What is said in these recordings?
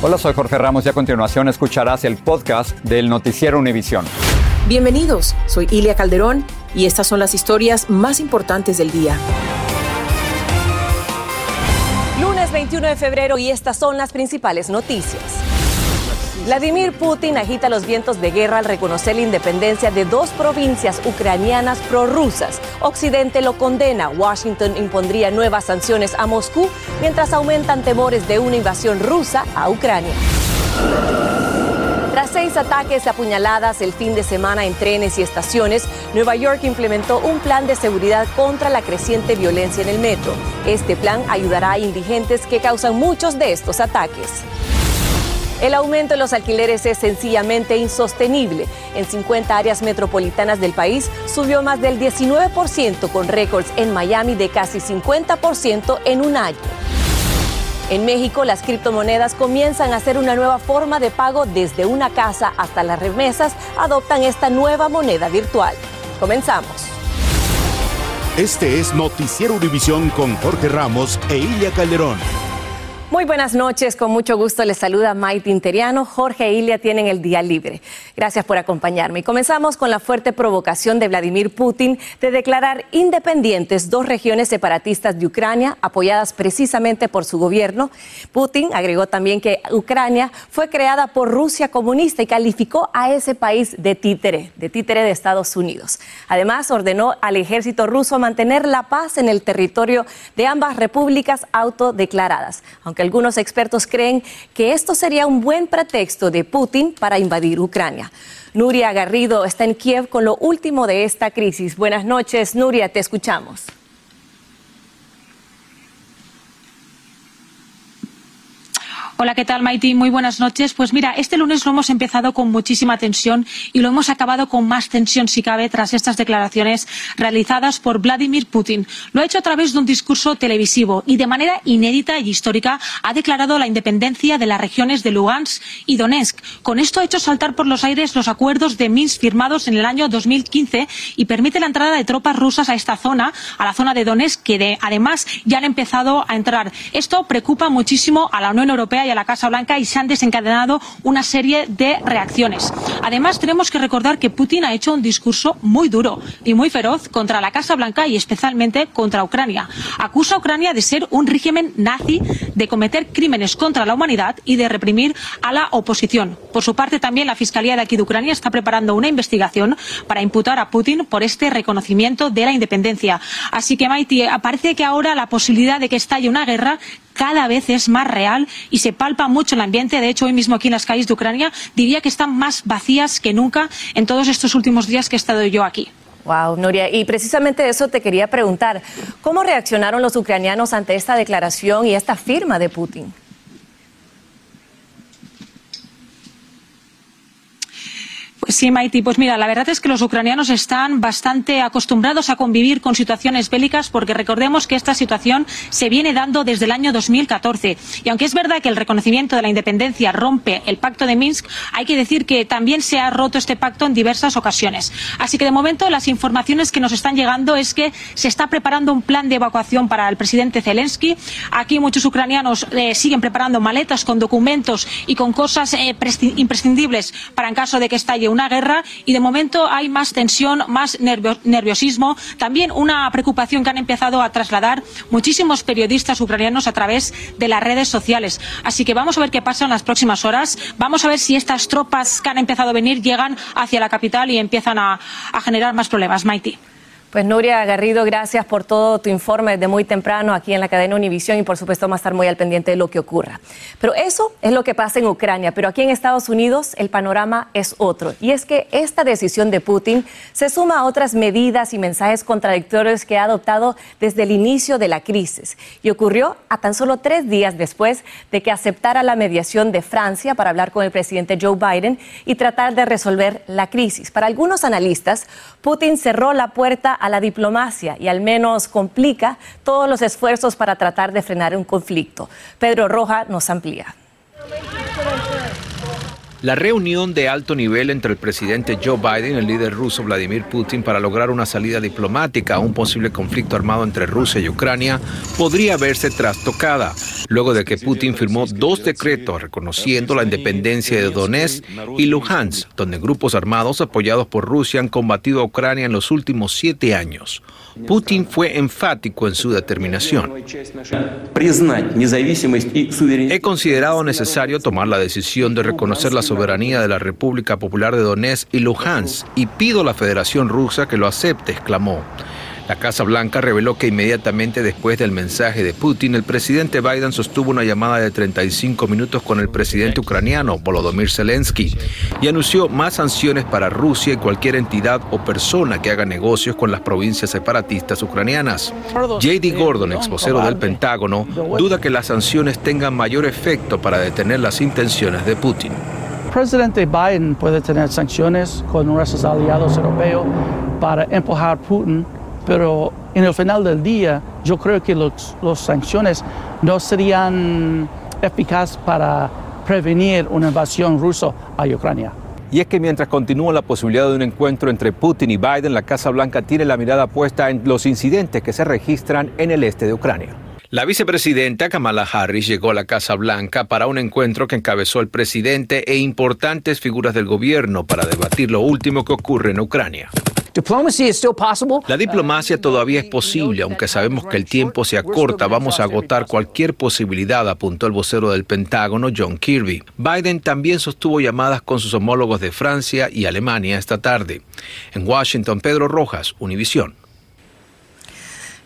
Hola, soy Jorge Ramos y a continuación escucharás el podcast del Noticiero Univisión. Bienvenidos, soy Ilia Calderón y estas son las historias más importantes del día. Lunes 21 de febrero y estas son las principales noticias. Vladimir Putin agita los vientos de guerra al reconocer la independencia de dos provincias ucranianas prorrusas. Occidente lo condena. Washington impondría nuevas sanciones a Moscú mientras aumentan temores de una invasión rusa a Ucrania. Tras seis ataques y apuñaladas el fin de semana en trenes y estaciones, Nueva York implementó un plan de seguridad contra la creciente violencia en el metro. Este plan ayudará a indigentes que causan muchos de estos ataques. El aumento en los alquileres es sencillamente insostenible. En 50 áreas metropolitanas del país subió más del 19% con récords en Miami de casi 50% en un año. En México, las criptomonedas comienzan a ser una nueva forma de pago desde una casa hasta las remesas adoptan esta nueva moneda virtual. Comenzamos. Este es Noticiero Univisión con Jorge Ramos e Ilia Calderón. Muy buenas noches, con mucho gusto les saluda Maite Interiano. Jorge e Ilia tienen el día libre. Gracias por acompañarme. Comenzamos con la fuerte provocación de Vladimir Putin de declarar independientes dos regiones separatistas de Ucrania, apoyadas precisamente por su gobierno. Putin agregó también que Ucrania fue creada por Rusia comunista y calificó a ese país de títere, de títere de Estados Unidos. Además, ordenó al ejército ruso mantener la paz en el territorio de ambas repúblicas autodeclaradas. Aunque algunos expertos creen que esto sería un buen pretexto de Putin para invadir Ucrania. Nuria Garrido está en Kiev con lo último de esta crisis. Buenas noches, Nuria, te escuchamos. Hola, ¿qué tal, Maiti? Muy buenas noches. Pues mira, este lunes lo hemos empezado con muchísima tensión y lo hemos acabado con más tensión, si cabe, tras estas declaraciones realizadas por Vladimir Putin. Lo ha hecho a través de un discurso televisivo y de manera inédita y histórica ha declarado la independencia de las regiones de Lugansk y Donetsk. Con esto ha hecho saltar por los aires los acuerdos de Minsk firmados en el año 2015 y permite la entrada de tropas rusas a esta zona, a la zona de Donetsk, que además ya han empezado a entrar. Esto preocupa muchísimo a la Unión Europea a la Casa Blanca y se han desencadenado una serie de reacciones. Además, tenemos que recordar que Putin ha hecho un discurso muy duro y muy feroz contra la Casa Blanca y especialmente contra Ucrania. Acusa a Ucrania de ser un régimen nazi, de cometer crímenes contra la humanidad y de reprimir a la oposición. Por su parte, también la Fiscalía de aquí de Ucrania está preparando una investigación para imputar a Putin por este reconocimiento de la independencia. Así que, Maiti, parece que ahora la posibilidad de que estalle una guerra cada vez es más real y se palpa mucho el ambiente. De hecho, hoy mismo aquí en las calles de Ucrania diría que están más vacías que nunca en todos estos últimos días que he estado yo aquí. Wow, Nuria. Y precisamente eso te quería preguntar. ¿Cómo reaccionaron los ucranianos ante esta declaración y esta firma de Putin? Sí, Maiti, pues mira, la verdad es que los ucranianos están bastante acostumbrados a convivir con situaciones bélicas porque recordemos que esta situación se viene dando desde el año 2014. Y aunque es verdad que el reconocimiento de la independencia rompe el pacto de Minsk, hay que decir que también se ha roto este pacto en diversas ocasiones. Así que de momento las informaciones que nos están llegando es que se está preparando un plan de evacuación para el presidente Zelensky. Aquí muchos ucranianos eh, siguen preparando maletas con documentos y con cosas eh, imprescindibles para en caso de que estalle una una guerra y de momento hay más tensión, más nerviosismo, también una preocupación que han empezado a trasladar muchísimos periodistas ucranianos a través de las redes sociales. Así que vamos a ver qué pasa en las próximas horas. Vamos a ver si estas tropas que han empezado a venir llegan hacia la capital y empiezan a, a generar más problemas. Maiti. Pues Nuria Garrido, gracias por todo tu informe de muy temprano aquí en la cadena Univisión y por supuesto vamos a estar muy al pendiente de lo que ocurra. Pero eso es lo que pasa en Ucrania, pero aquí en Estados Unidos el panorama es otro. Y es que esta decisión de Putin se suma a otras medidas y mensajes contradictorios que ha adoptado desde el inicio de la crisis. Y ocurrió a tan solo tres días después de que aceptara la mediación de Francia para hablar con el presidente Joe Biden y tratar de resolver la crisis. Para algunos analistas, Putin cerró la puerta a la diplomacia y al menos complica todos los esfuerzos para tratar de frenar un conflicto. Pedro Roja nos amplía. La reunión de alto nivel entre el presidente Joe Biden y el líder ruso Vladimir Putin para lograr una salida diplomática a un posible conflicto armado entre Rusia y Ucrania podría verse trastocada, luego de que Putin firmó dos decretos reconociendo la independencia de Donetsk y Luhansk, donde grupos armados apoyados por Rusia han combatido a Ucrania en los últimos siete años. Putin fue enfático en su determinación. He considerado necesario tomar la decisión de reconocer la soberanía de la República Popular de Donetsk y Luhansk y pido a la Federación Rusa que lo acepte, exclamó. La Casa Blanca reveló que inmediatamente después del mensaje de Putin, el presidente Biden sostuvo una llamada de 35 minutos con el presidente ucraniano Volodymyr Zelensky y anunció más sanciones para Rusia y cualquier entidad o persona que haga negocios con las provincias separatistas ucranianas. J.D. Gordon, ex vocero del Pentágono, duda que las sanciones tengan mayor efecto para detener las intenciones de Putin presidente Biden puede tener sanciones con nuestros aliados europeos para empujar a Putin, pero en el final del día yo creo que las sanciones no serían eficaces para prevenir una invasión rusa a Ucrania. Y es que mientras continúa la posibilidad de un encuentro entre Putin y Biden, la Casa Blanca tiene la mirada puesta en los incidentes que se registran en el este de Ucrania. La vicepresidenta Kamala Harris llegó a la Casa Blanca para un encuentro que encabezó el presidente e importantes figuras del gobierno para debatir lo último que ocurre en Ucrania. La diplomacia todavía es posible, aunque sabemos que el tiempo se acorta, vamos a agotar cualquier posibilidad, apuntó el vocero del Pentágono, John Kirby. Biden también sostuvo llamadas con sus homólogos de Francia y Alemania esta tarde. En Washington, Pedro Rojas, Univisión.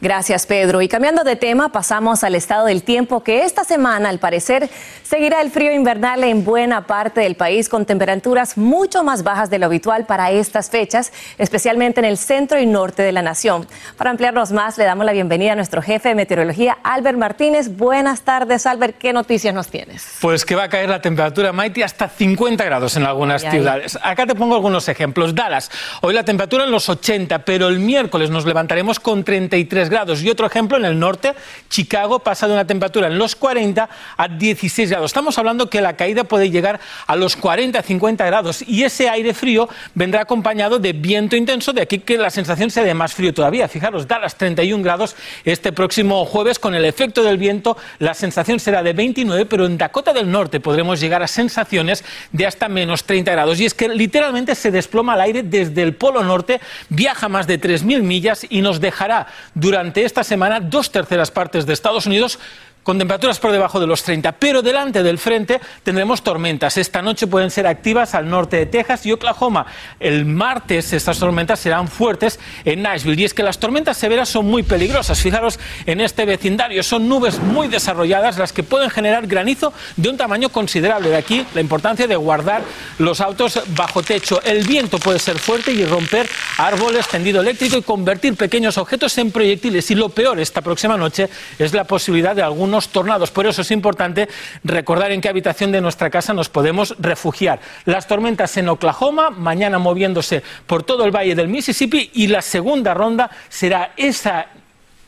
Gracias, Pedro. Y cambiando de tema, pasamos al estado del tiempo que esta semana, al parecer, seguirá el frío invernal en buena parte del país con temperaturas mucho más bajas de lo habitual para estas fechas, especialmente en el centro y norte de la nación. Para ampliarnos más, le damos la bienvenida a nuestro jefe de meteorología, Albert Martínez. Buenas tardes, Albert. ¿Qué noticias nos tienes? Pues que va a caer la temperatura, Mighty, hasta 50 grados en algunas ciudades. Acá te pongo algunos ejemplos. Dallas, hoy la temperatura en los 80, pero el miércoles nos levantaremos con 33 grados. Y otro ejemplo en el norte, Chicago pasa de una temperatura en los 40 a 16 grados. Estamos hablando que la caída puede llegar a los 40, 50 grados y ese aire frío vendrá acompañado de viento intenso, de aquí que la sensación sea de más frío todavía. Fijaros, da las 31 grados este próximo jueves con el efecto del viento, la sensación será de 29, pero en Dakota del Norte podremos llegar a sensaciones de hasta menos 30 grados. Y es que literalmente se desploma el aire desde el Polo Norte, viaja más de 3.000 millas y nos dejará durante esta semana dos terceras partes de Estados Unidos con temperaturas por debajo de los 30, pero delante del frente tendremos tormentas. Esta noche pueden ser activas al norte de Texas y Oklahoma. El martes estas tormentas serán fuertes en Nashville. Y es que las tormentas severas son muy peligrosas. Fijaros en este vecindario, son nubes muy desarrolladas las que pueden generar granizo de un tamaño considerable. De aquí la importancia de guardar los autos bajo techo. El viento puede ser fuerte y romper árboles, tendido eléctrico y convertir pequeños objetos en proyectiles. Y lo peor esta próxima noche es la posibilidad de algún tornados. Por eso es importante recordar en qué habitación de nuestra casa nos podemos refugiar. Las tormentas en Oklahoma, mañana moviéndose por todo el valle del Mississippi y la segunda ronda será esa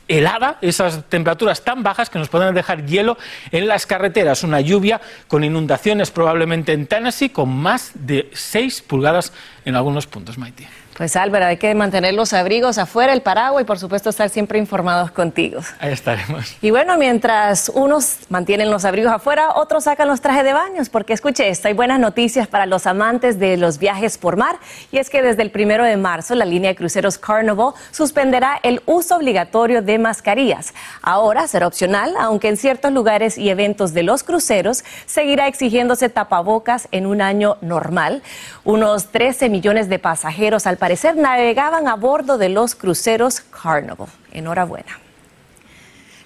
helada, esas temperaturas tan bajas que nos pueden dejar hielo en las carreteras, una lluvia con inundaciones probablemente en Tennessee con más de 6 pulgadas en algunos puntos, Maite. Pues Álvaro, hay que mantener los abrigos afuera, el paraguas y por supuesto estar siempre informados contigo. Ahí estaremos. Y bueno, mientras unos mantienen los abrigos afuera, otros sacan los trajes de baños, porque escuche esto, hay buenas noticias para los amantes de los viajes por mar, y es que desde el primero de marzo la línea de cruceros Carnival suspenderá el uso obligatorio de mascarillas. Ahora será opcional, aunque en ciertos lugares y eventos de los cruceros seguirá exigiéndose tapabocas en un año normal. Unos 13 millones de pasajeros al parecer navegaban a bordo de los cruceros Carnival. Enhorabuena.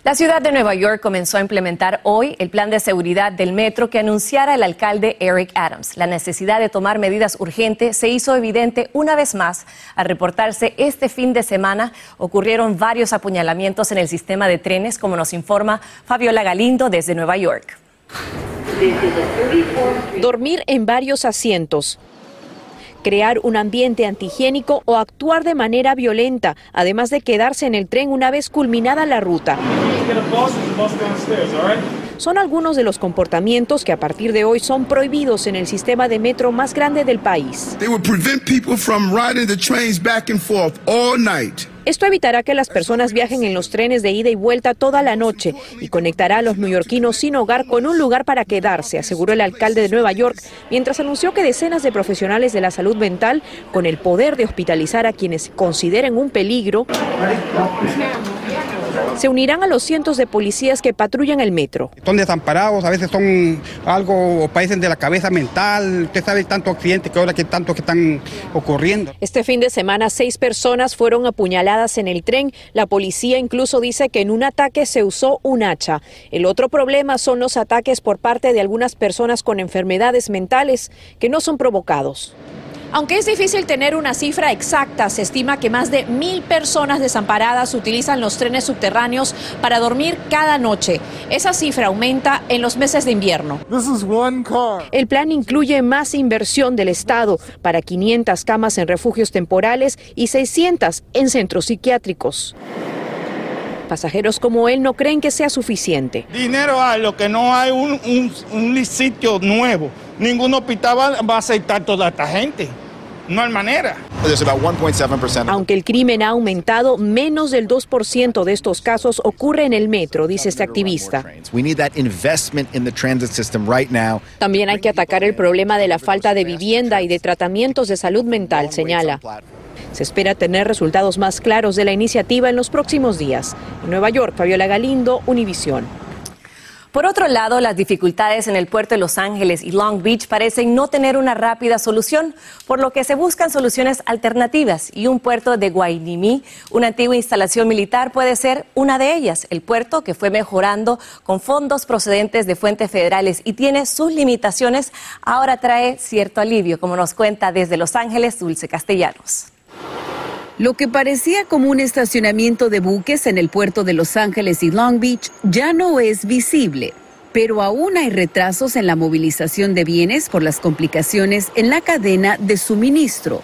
La ciudad de Nueva York comenzó a implementar hoy el plan de seguridad del metro que anunciara el alcalde Eric Adams. La necesidad de tomar medidas urgentes se hizo evidente una vez más al reportarse este fin de semana. Ocurrieron varios apuñalamientos en el sistema de trenes, como nos informa Fabiola Galindo desde Nueva York. Dormir en varios asientos, crear un ambiente antihigiénico o actuar de manera violenta, además de quedarse en el tren una vez culminada la ruta. Son algunos de los comportamientos que a partir de hoy son prohibidos en el sistema de metro más grande del país. Esto evitará que las personas viajen en los trenes de ida y vuelta toda la noche y conectará a los neoyorquinos sin hogar con un lugar para quedarse, aseguró el alcalde de Nueva York, mientras anunció que decenas de profesionales de la salud mental, con el poder de hospitalizar a quienes consideren un peligro, se unirán a los cientos de policías que patrullan el metro. Son desamparados, a veces son algo, o padecen de la cabeza mental, usted sabe tanto accidente que ahora que tanto que están ocurriendo. Este fin de semana seis personas fueron apuñaladas en el tren. La policía incluso dice que en un ataque se usó un hacha. El otro problema son los ataques por parte de algunas personas con enfermedades mentales que no son provocados. Aunque es difícil tener una cifra exacta, se estima que más de mil personas desamparadas utilizan los trenes subterráneos para dormir cada noche. Esa cifra aumenta en los meses de invierno. El plan incluye más inversión del Estado para 500 camas en refugios temporales y 600 en centros psiquiátricos. Pasajeros como él no creen que sea suficiente. Dinero hay, lo que no hay un, un, sitio nuevo. Ningún hospital va, a aceptar toda esta gente. No hay manera. Aunque el crimen ha aumentado, menos del 2% de estos casos ocurre en el metro, dice este activista. También hay que atacar el problema de la falta de vivienda y de tratamientos de salud mental, señala. Se espera tener resultados más claros de la iniciativa en los próximos días. En Nueva York, Fabiola Galindo, Univisión. Por otro lado, las dificultades en el puerto de Los Ángeles y Long Beach parecen no tener una rápida solución, por lo que se buscan soluciones alternativas y un puerto de Guaynimí, una antigua instalación militar, puede ser una de ellas. El puerto, que fue mejorando con fondos procedentes de fuentes federales y tiene sus limitaciones, ahora trae cierto alivio, como nos cuenta desde Los Ángeles Dulce Castellanos. Lo que parecía como un estacionamiento de buques en el puerto de Los Ángeles y Long Beach ya no es visible, pero aún hay retrasos en la movilización de bienes por las complicaciones en la cadena de suministro.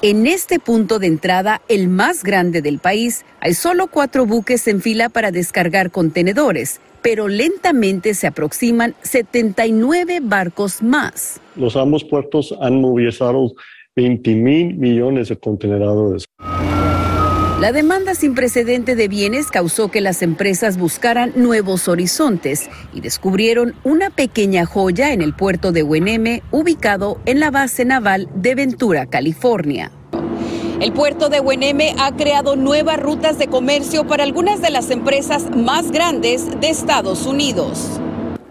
En este punto de entrada, el más grande del país, hay solo cuatro buques en fila para descargar contenedores, pero lentamente se aproximan 79 barcos más. Los ambos puertos han movilizado 20 mil millones de contenedores. La demanda sin precedente de bienes causó que las empresas buscaran nuevos horizontes y descubrieron una pequeña joya en el puerto de UNM ubicado en la base naval de Ventura, California. El puerto de UNM ha creado nuevas rutas de comercio para algunas de las empresas más grandes de Estados Unidos.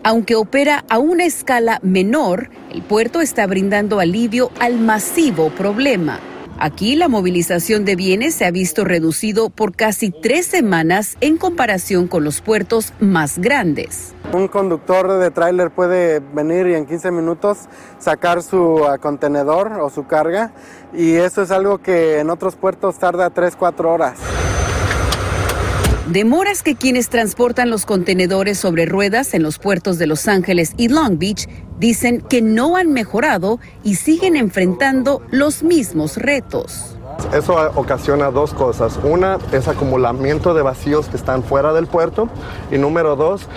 Aunque opera a una escala menor, el puerto está brindando alivio al masivo problema. Aquí la movilización de bienes se ha visto reducido por casi tres semanas en comparación con los puertos más grandes. Un conductor de tráiler puede venir y en 15 minutos sacar su ah, contenedor o su carga y eso es algo que en otros puertos tarda 3-4 horas. Demoras que quienes transportan los contenedores sobre ruedas en los puertos de Los Ángeles y Long Beach dicen que no han mejorado y siguen enfrentando los mismos retos. Eso ocasiona dos cosas. Una es acumulamiento de vacíos que están fuera del puerto y número dos,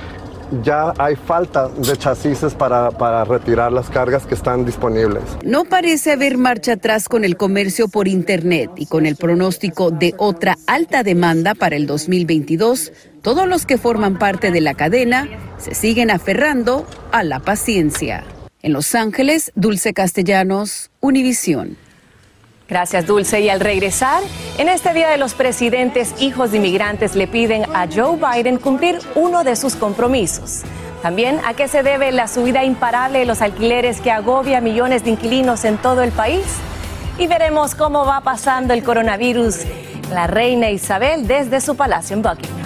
ya hay falta de chasis para, para retirar las cargas que están disponibles. No parece haber marcha atrás con el comercio por Internet y con el pronóstico de otra alta demanda para el 2022. Todos los que forman parte de la cadena se siguen aferrando a la paciencia. En Los Ángeles, Dulce Castellanos, Univisión. Gracias, Dulce. Y al regresar, en este Día de los Presidentes, hijos de inmigrantes le piden a Joe Biden cumplir uno de sus compromisos. También a qué se debe la subida imparable de los alquileres que agobia a millones de inquilinos en todo el país. Y veremos cómo va pasando el coronavirus la reina Isabel desde su palacio en Buckingham.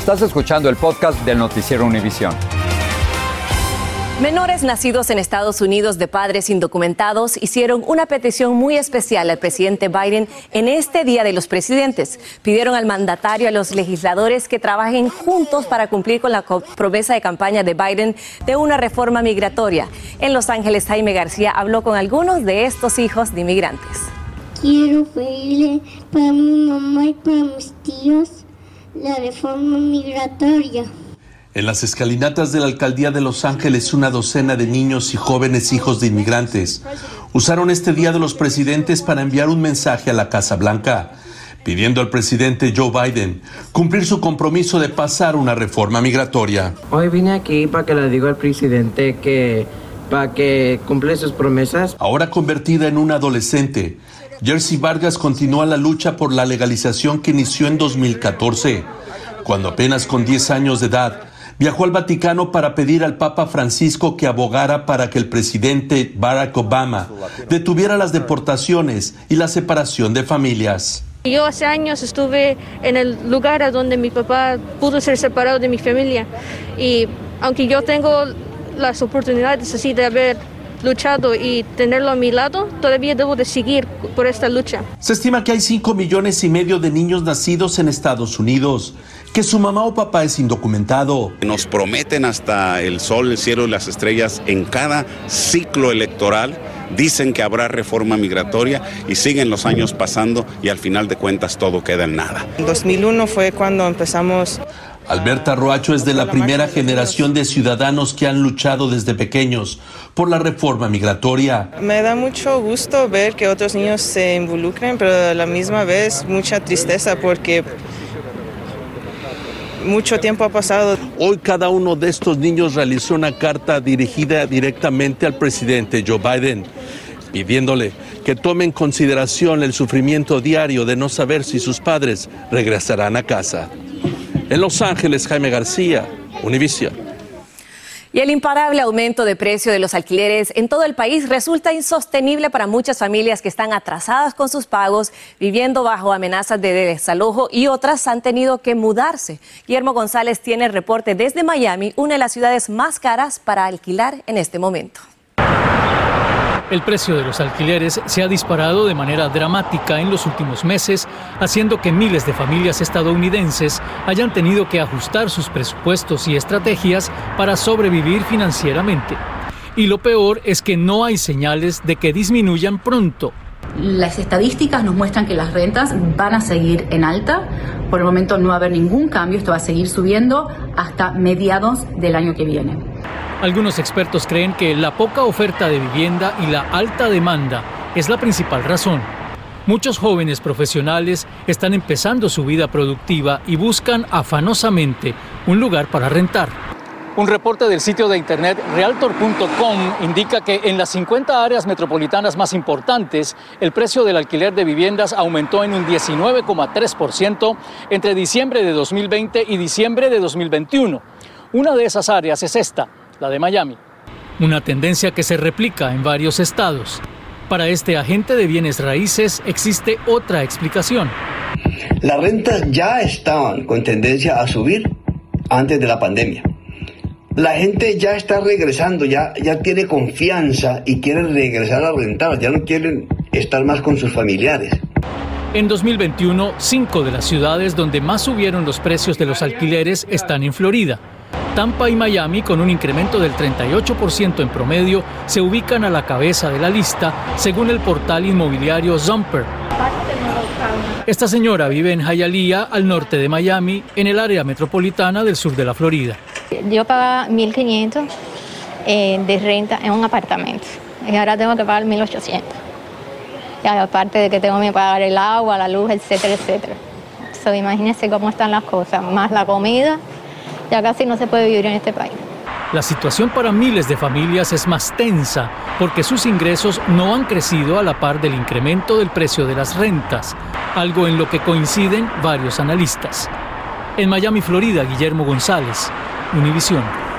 Estás escuchando el podcast del noticiero Univisión. Menores nacidos en Estados Unidos de padres indocumentados hicieron una petición muy especial al presidente Biden en este Día de los Presidentes. Pidieron al mandatario a los legisladores que trabajen juntos para cumplir con la promesa de campaña de Biden de una reforma migratoria. En Los Ángeles, Jaime García habló con algunos de estos hijos de inmigrantes. Quiero pedirle para mi mamá y para mis tíos la reforma migratoria. En las escalinatas de la alcaldía de Los Ángeles, una docena de niños y jóvenes hijos de inmigrantes usaron este Día de los Presidentes para enviar un mensaje a la Casa Blanca, pidiendo al presidente Joe Biden cumplir su compromiso de pasar una reforma migratoria. Hoy vine aquí para que le diga al presidente que para que cumple sus promesas. Ahora convertida en una adolescente, Jersey Vargas continúa la lucha por la legalización que inició en 2014, cuando apenas con 10 años de edad viajó al Vaticano para pedir al Papa Francisco que abogara para que el presidente Barack Obama detuviera las deportaciones y la separación de familias. Yo hace años estuve en el lugar a donde mi papá pudo ser separado de mi familia y aunque yo tengo las oportunidades así de haber luchado y tenerlo a mi lado, todavía debo de seguir por esta lucha. Se estima que hay 5 millones y medio de niños nacidos en Estados Unidos, que su mamá o papá es indocumentado. Nos prometen hasta el sol, el cielo y las estrellas en cada ciclo electoral. Dicen que habrá reforma migratoria y siguen los años pasando y al final de cuentas todo queda en nada. En 2001 fue cuando empezamos Alberta Roacho es de la primera generación de ciudadanos que han luchado desde pequeños por la reforma migratoria. Me da mucho gusto ver que otros niños se involucren, pero a la misma vez mucha tristeza porque mucho tiempo ha pasado. Hoy cada uno de estos niños realizó una carta dirigida directamente al presidente Joe Biden, pidiéndole que tome en consideración el sufrimiento diario de no saber si sus padres regresarán a casa. En Los Ángeles, Jaime García, Univision. Y el imparable aumento de precio de los alquileres en todo el país resulta insostenible para muchas familias que están atrasadas con sus pagos, viviendo bajo amenazas de desalojo y otras han tenido que mudarse. Guillermo González tiene el reporte desde Miami, una de las ciudades más caras para alquilar en este momento. El precio de los alquileres se ha disparado de manera dramática en los últimos meses, haciendo que miles de familias estadounidenses hayan tenido que ajustar sus presupuestos y estrategias para sobrevivir financieramente. Y lo peor es que no hay señales de que disminuyan pronto. Las estadísticas nos muestran que las rentas van a seguir en alta. Por el momento no va a haber ningún cambio, esto va a seguir subiendo hasta mediados del año que viene. Algunos expertos creen que la poca oferta de vivienda y la alta demanda es la principal razón. Muchos jóvenes profesionales están empezando su vida productiva y buscan afanosamente un lugar para rentar. Un reporte del sitio de internet realtor.com indica que en las 50 áreas metropolitanas más importantes, el precio del alquiler de viviendas aumentó en un 19,3% entre diciembre de 2020 y diciembre de 2021. Una de esas áreas es esta, la de Miami. Una tendencia que se replica en varios estados. Para este agente de bienes raíces existe otra explicación. Las rentas ya estaban con tendencia a subir antes de la pandemia. La gente ya está regresando, ya, ya tiene confianza y quiere regresar a rentar, ya no quieren estar más con sus familiares. En 2021, cinco de las ciudades donde más subieron los precios de los alquileres están en Florida. Tampa y Miami, con un incremento del 38% en promedio, se ubican a la cabeza de la lista, según el portal inmobiliario Zumper. Esta señora vive en Hialeah, al norte de Miami, en el área metropolitana del sur de la Florida. Yo pagaba 1.500 eh, de renta en un apartamento y ahora tengo que pagar 1.800. Y aparte de que tengo que pagar el agua, la luz, etcétera, etcétera. So, imagínense cómo están las cosas, más la comida, ya casi no se puede vivir en este país. La situación para miles de familias es más tensa porque sus ingresos no han crecido a la par del incremento del precio de las rentas, algo en lo que coinciden varios analistas. En Miami, Florida, Guillermo González, Univisión.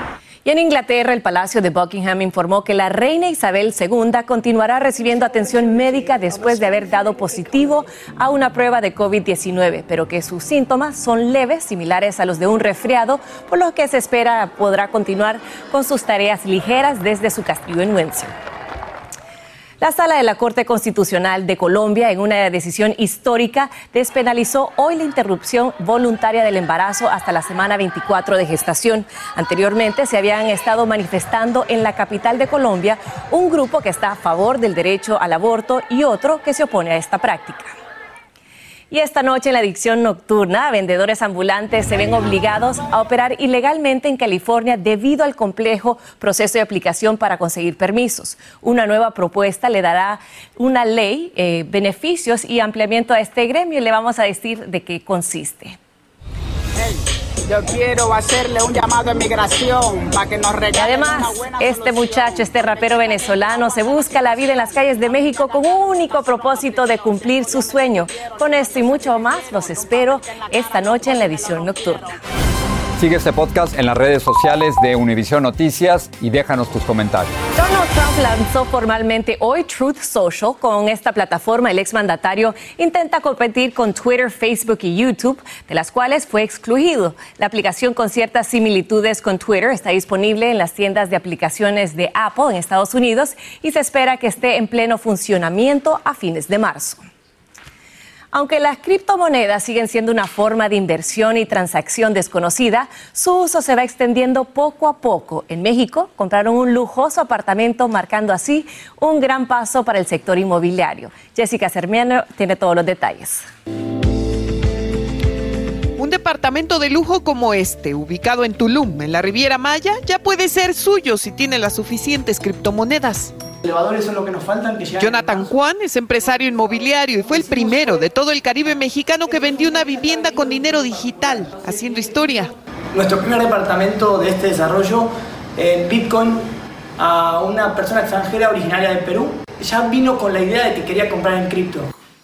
Y en Inglaterra, el Palacio de Buckingham informó que la reina Isabel II continuará recibiendo atención médica después de haber dado positivo a una prueba de COVID-19, pero que sus síntomas son leves, similares a los de un resfriado, por lo que se espera podrá continuar con sus tareas ligeras desde su castillo en Windsor. La sala de la Corte Constitucional de Colombia, en una decisión histórica, despenalizó hoy la interrupción voluntaria del embarazo hasta la semana 24 de gestación. Anteriormente se habían estado manifestando en la capital de Colombia un grupo que está a favor del derecho al aborto y otro que se opone a esta práctica. Y esta noche en la adicción nocturna, vendedores ambulantes se ven obligados a operar ilegalmente en California debido al complejo proceso de aplicación para conseguir permisos. Una nueva propuesta le dará una ley, eh, beneficios y ampliamiento a este gremio y le vamos a decir de qué consiste. Yo quiero hacerle un llamado a migración para que nos Y además, este muchacho, este rapero venezolano, se busca la vida en las calles de México con un único propósito de cumplir su sueño. Con esto y mucho más, los espero esta noche en la edición nocturna. Sigue este podcast en las redes sociales de Univision Noticias y déjanos tus comentarios. Trump lanzó formalmente hoy Truth Social. Con esta plataforma, el exmandatario intenta competir con Twitter, Facebook y YouTube, de las cuales fue excluido. La aplicación con ciertas similitudes con Twitter está disponible en las tiendas de aplicaciones de Apple en Estados Unidos y se espera que esté en pleno funcionamiento a fines de marzo. Aunque las criptomonedas siguen siendo una forma de inversión y transacción desconocida, su uso se va extendiendo poco a poco. En México compraron un lujoso apartamento marcando así un gran paso para el sector inmobiliario. Jessica Sermiano tiene todos los detalles. Un departamento de lujo como este, ubicado en Tulum, en la Riviera Maya, ya puede ser suyo si tiene las suficientes criptomonedas. Elevadores son lo que nos faltan. Que Jonathan Juan es empresario inmobiliario y fue el primero de todo el Caribe mexicano que vendió una vivienda con dinero digital, haciendo historia. Nuestro primer departamento de este desarrollo en Bitcoin a una persona extranjera originaria de Perú ya vino con la idea de que quería comprar en cripto.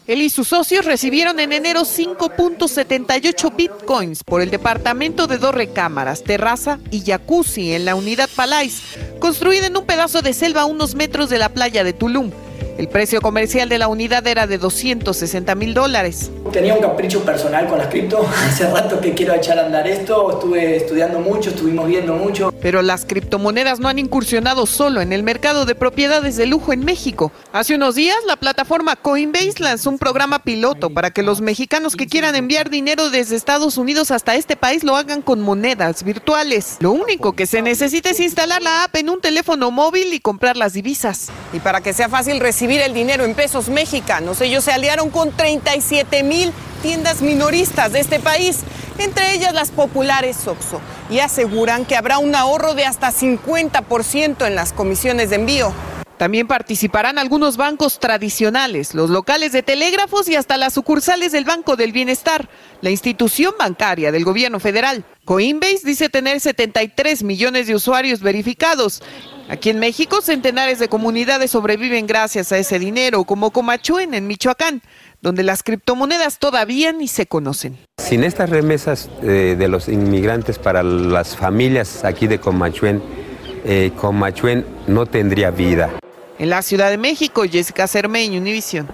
Él y sus socios recibieron en enero 5.78 bitcoins por el departamento de dos recámaras, terraza y jacuzzi en la unidad Palais, construida en un pedazo de selva a unos metros de la playa de Tulum. El precio comercial de la unidad era de 260 mil dólares. Tenía un capricho personal con las cripto. Hace rato que quiero echar a andar esto. Estuve estudiando mucho, estuvimos viendo mucho. Pero las criptomonedas no han incursionado solo en el mercado de propiedades de lujo en México. Hace unos días, la plataforma Coinbase lanzó un programa piloto para que los mexicanos que quieran enviar dinero desde Estados Unidos hasta este país lo hagan con monedas virtuales. Lo único que se necesita es instalar la app en un teléfono móvil y comprar las divisas. Y para que sea fácil recibir el dinero en pesos mexicanos, ellos se aliaron con 37 mil tiendas minoristas de este país, entre ellas las populares Oxxo, y aseguran que habrá un ahorro de hasta 50% en las comisiones de envío. También participarán algunos bancos tradicionales, los locales de telégrafos y hasta las sucursales del Banco del Bienestar, la institución bancaria del gobierno federal. Coinbase dice tener 73 millones de usuarios verificados. Aquí en México, centenares de comunidades sobreviven gracias a ese dinero, como Comachuen en Michoacán, donde las criptomonedas todavía ni se conocen. Sin estas remesas eh, de los inmigrantes para las familias aquí de Comachuen, eh, Comachuen no tendría vida. En la Ciudad de México, Jessica Cermeño, Univisión.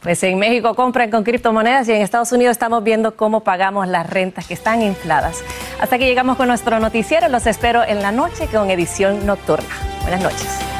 Pues en México compran con criptomonedas y en Estados Unidos estamos viendo cómo pagamos las rentas que están infladas. Hasta que llegamos con nuestro noticiero, los espero en la noche con edición nocturna. Buenas noches.